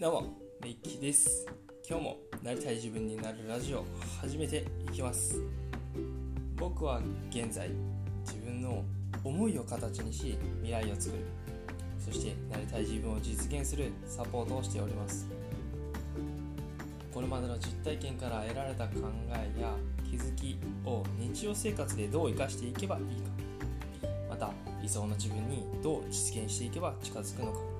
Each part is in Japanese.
どうも、ミッキです。今日もなりたい自分になるラジオ始めていきます。僕は現在、自分の思いを形にし未来を作る。そしてなりたい自分を実現するサポートをしております。これまでの実体験から得られた考えや気づきを日常生活でどう生かしていけばいいか。また理想の自分にどう実現していけば近づくのか。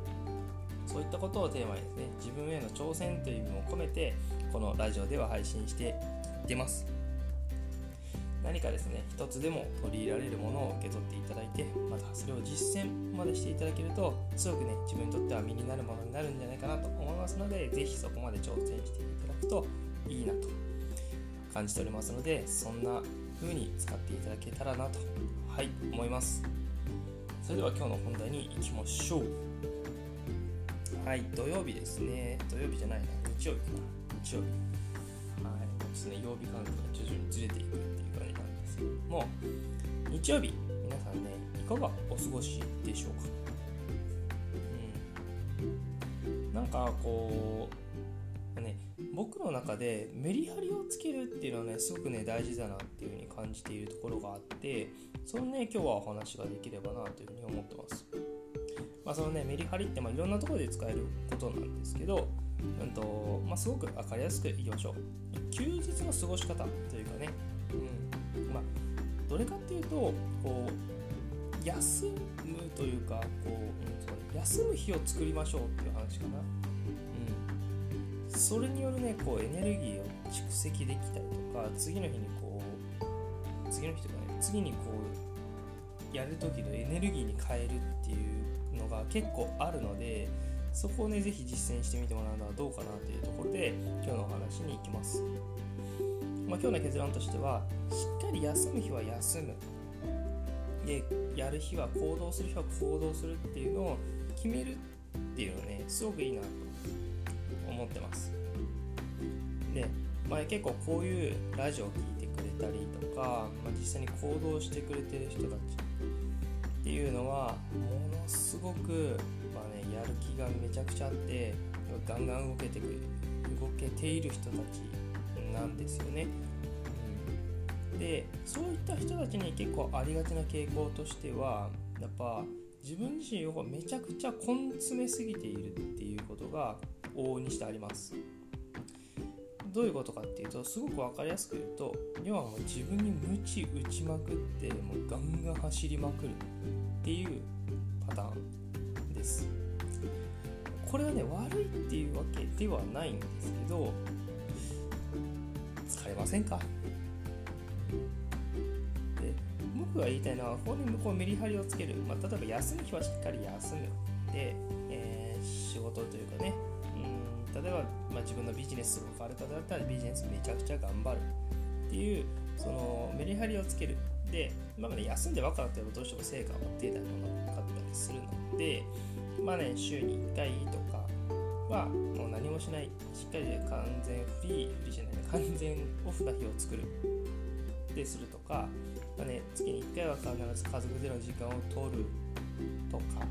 そういったことをテーマにですね、自分への挑戦という意味も込めて、このラジオでは配信していってます。何かですね、一つでも取り入れられるものを受け取っていただいて、またそれを実践までしていただけると、すごくね、自分にとっては身になるものになるんじゃないかなと思いますので、ぜひそこまで挑戦していただくといいなと感じておりますので、そんな風に使っていただけたらなと、はい、思います。それでは今日の本題に行きましょう。はい、土曜日ですね。土曜日じゃないな、日曜日かな。日曜日。はい、ですね、曜日感覚が徐々にずれていくっていう感じなんですけども、日曜日、皆さんね、いかがお過ごしでしょうか？うん。なんかこう、ね、僕の中でメリハリをつけるっていうのはね、すごくね、大事だなっていうふうに感じているところがあって、そのね、今日はお話ができればなというふうに思ってます。まあ、そのねメリハリってまあいろんなところで使えることなんですけど、うんとまあ、すごく分かりやすくいきましょう。休日の過ごし方というかね、うんまあ、どれかっていうとこう休むというかこう、うん、休む日を作りましょうっていう話かな、うん、それによるねこうエネルギーを蓄積できたりとか次の日にこう次の日とかね次にこうやる時のエネルギーに変えるっていうのが結構あるのでそこをねぜひ実践してみてもらうのはどうかなというところで今日のお話に行きます、まあ、今日の結論としてはしっかり休む日は休む。でやる日は行動する日は行動するっていうのを決めるっていうのねすごくいいなと思ってます。で、まあ、結構こういうラジオを聴いてくれたりとか、まあ、実際に行動してくれてる人たちっていうのはものすごく、まあね、やる気がめちゃくちゃあってガンガン動けてく動けている人たちなんですよね。うん、でそういった人たちに結構ありがちな傾向としてはやっぱ自分自身をめちゃくちゃ根詰めすぎているっていうことが往々にしてあります。どういうことかっていうとすごく分かりやすく言うと要はもう自分に鞭打ちまくってもうガンガン走りまくるっていうパターンです。これはね悪いっていうわけではないんですけど疲れませんか？で僕が言いたいのはここにこうメリハリをつける、まあ、例えば休む日はしっかり休む。で、えー、仕事というかね例えば、まあ、自分のビジネスがある方だったらビジネスめちゃくちゃ頑張るっていうそのメリハリをつける。で今、まあね、休んでばっかったらどうしても成果が出たりなかったりするのでまあね週に1回とかはもう何もしない。しっかりで完全フリーフリーじゃない完全オフな日を作る。でするとか、まあね、月に1回は必ず家族での時間を取るとか。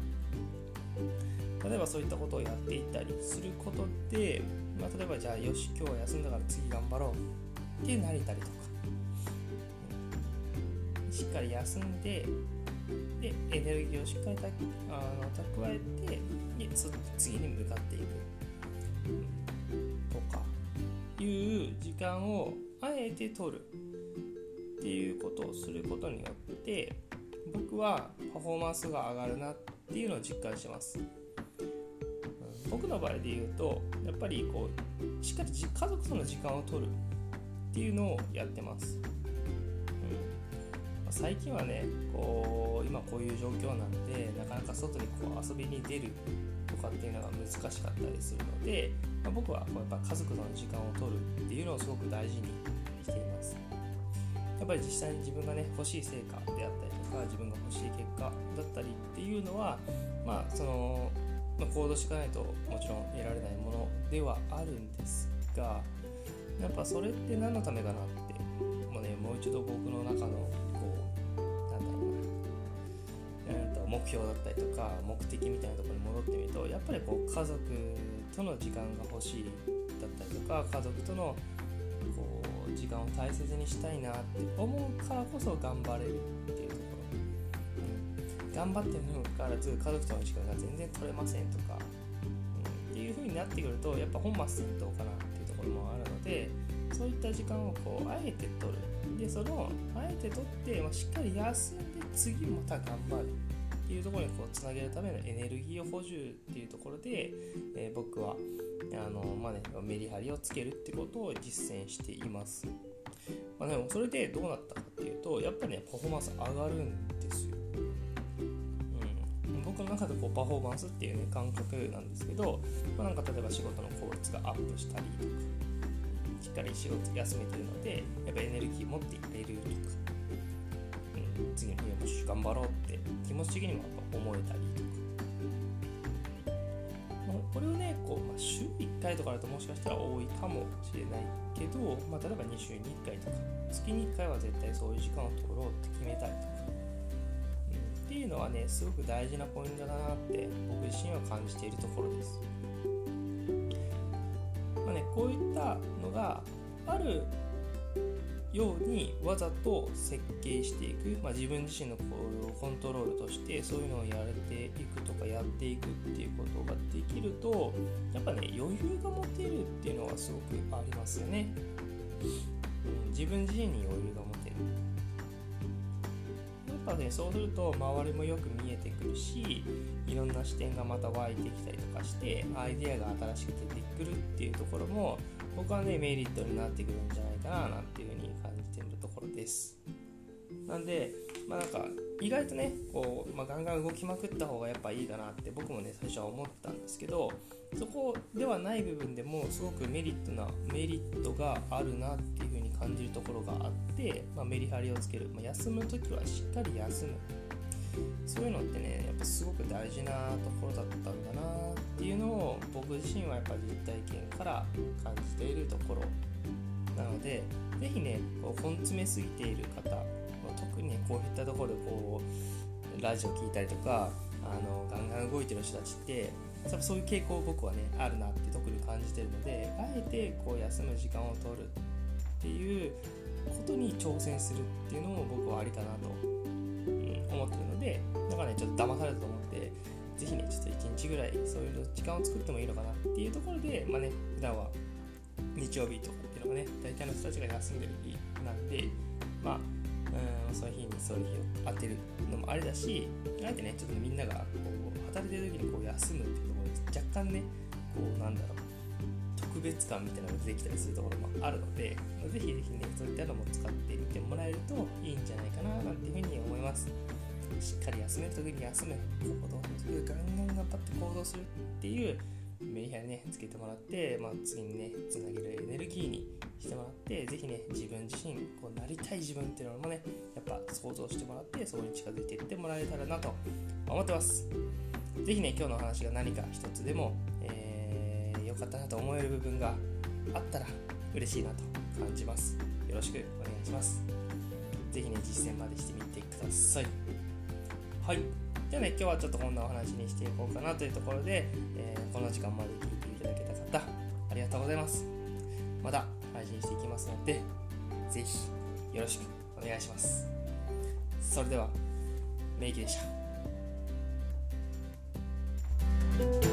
例えばそういったことをやっていたりすることで、まあ、例えばじゃあよし今日は休んだから次頑張ろうってなれたりとか、しっかり休んででエネルギーをしっかりたあの蓄えてで次に向かっていく、とかいう時間をあえて取るっていうことをすることによって僕はパフォーマンスが上がるなっていうのを実感してます。僕の場合で言うとやっぱりこうしっかり家族との時間を取るっていうのをやってます、うん、最近はねこう今こういう状況なんでなかなか外にこう遊びに出るとかっていうのが難しかったりするので、まあ、僕はこうやっぱ家族との時間を取るっていうのをすごく大事にしています。やっぱり実際に自分がね欲しい成果であったりか自分が欲しい結果だったりっていうのはまあそのまあ、行動しかないともちろん得られないものではあるんですがやっぱそれって何のためかなってもう,、ね、もう一度僕の中のこうなんだろうな、えー、と目標だったりとか目的みたいなところに戻ってみるとやっぱりこう家族との時間が欲しいだったりとか家族とのこう時間を大切にしたいなって思うからこそ頑張れるっていう、頑張ってるにもかかわらず家族との時間が全然取れませんとか、うん、っていう風になってくるとやっぱ本末転倒かなっていうところもあるのでそういった時間をこうあえて取るでそのあえて取って、まあ、しっかり休んで次また頑張るっていうところにこうつなげるためのエネルギーを補充っていうところで、えー、僕はあの、まあね、メリハリをつけるってことを実践しています。まあ、でもそれでどうなったかっていうとやっぱりねパフォーマンス上がるんですよ。の中でこうパフォーマンスっていうね感覚なんですけど、まあ、なんか例えば仕事の効率がアップしたりとかしっかり仕事休めてるのでやっぱエネルギー持っていれるとか次の日もし頑張ろうって気持ち的にもやっぱ思えたりとか、まあ、これをねこう、まあ、週1回とかだともしかしたら多いかもしれないけど、まあ、例えば2週に1回とか月に1回は絶対そういう時間を取ろうって決めたりとか、いうのはねすごく大事なポイントだなって僕自身は感じているところです。まあね、こういったのがあるようにわざと設計していく、まあ、自分自身の行動をコントロールとしてそういうのをやれていくとかやっていくっていうことができるとやっぱね余裕が持てるっていうのはすごくありますよね、うん、自分自身に余裕が持てるぱねそうすると周りもよく見えてくるしいろんな視点がまた湧いてきたりとかしてアイデアが新しく出てくるっていうところも僕はねメリットになってくるんじゃないかななんていうふうにです。なんで、まあなんか意外とね、こう、まあ、ガンガン動きまくった方がやっぱいいかなって僕もね、最初は思ったんですけど、そこではない部分でもすごくメリットな、メリットがあるなっていう風に感じるところがあって、まあ、メリハリをつける。まあ、休む時はしっかり休む。そういうのってね、やっぱすごく大事なところだったんだなっていうのを僕自身はやっぱ実体験から感じているところなので、ぜひね、こう根詰めすぎている方、特に、こういったところでこう、ラジオ聞いたりとか、あのガンガン動いてる人たちって、そういう傾向僕はね、あるなって特に感じてるので、あえてこう休む時間を取るっていうことに挑戦するっていうのも僕はありかなと、思ってるので、だからね、ちょっと騙されたと思って、ぜひね、ちょっと1日ぐらいそういう時間を作ってもいいのかなっていうところで、まあね、普段は日曜日とかっていうのがね大体の人たちが休んでる日なんでまあうんその日にそういう日を当てるのもあれだしあえてねちょっとみんながこう働いてる時にこう休むっていうところで若干ねこうなんだろう特別感みたいなのが出てきたりするところもあるのでぜひぜひねそういったのも使ってみてもらえるといいんじゃないかななんていうふうに思います。しっかり休める時に休む行動ガンガン頑張って行動するっていうメリハリねつけてもらって、まあ、次にねつなげるエネルギーにしてもらって是非ね自分自身こうなりたい自分っていうのもねやっぱ想像してもらってそこに近づいていってもらえたらなと思ってます。是非ね今日のお話が何か一つでも良、えー、かったなと思える部分があったら嬉しいなと感じます。よろしくお願いします。是非ね実践までしてみてください。はい。じゃあね、今日はちょっとこんなお話にしていこうかなというところで、この時間まで聞いていただけた方、ありがとうございます。また配信していきますので、ぜひよろしくお願いします。それでは、メイキでした。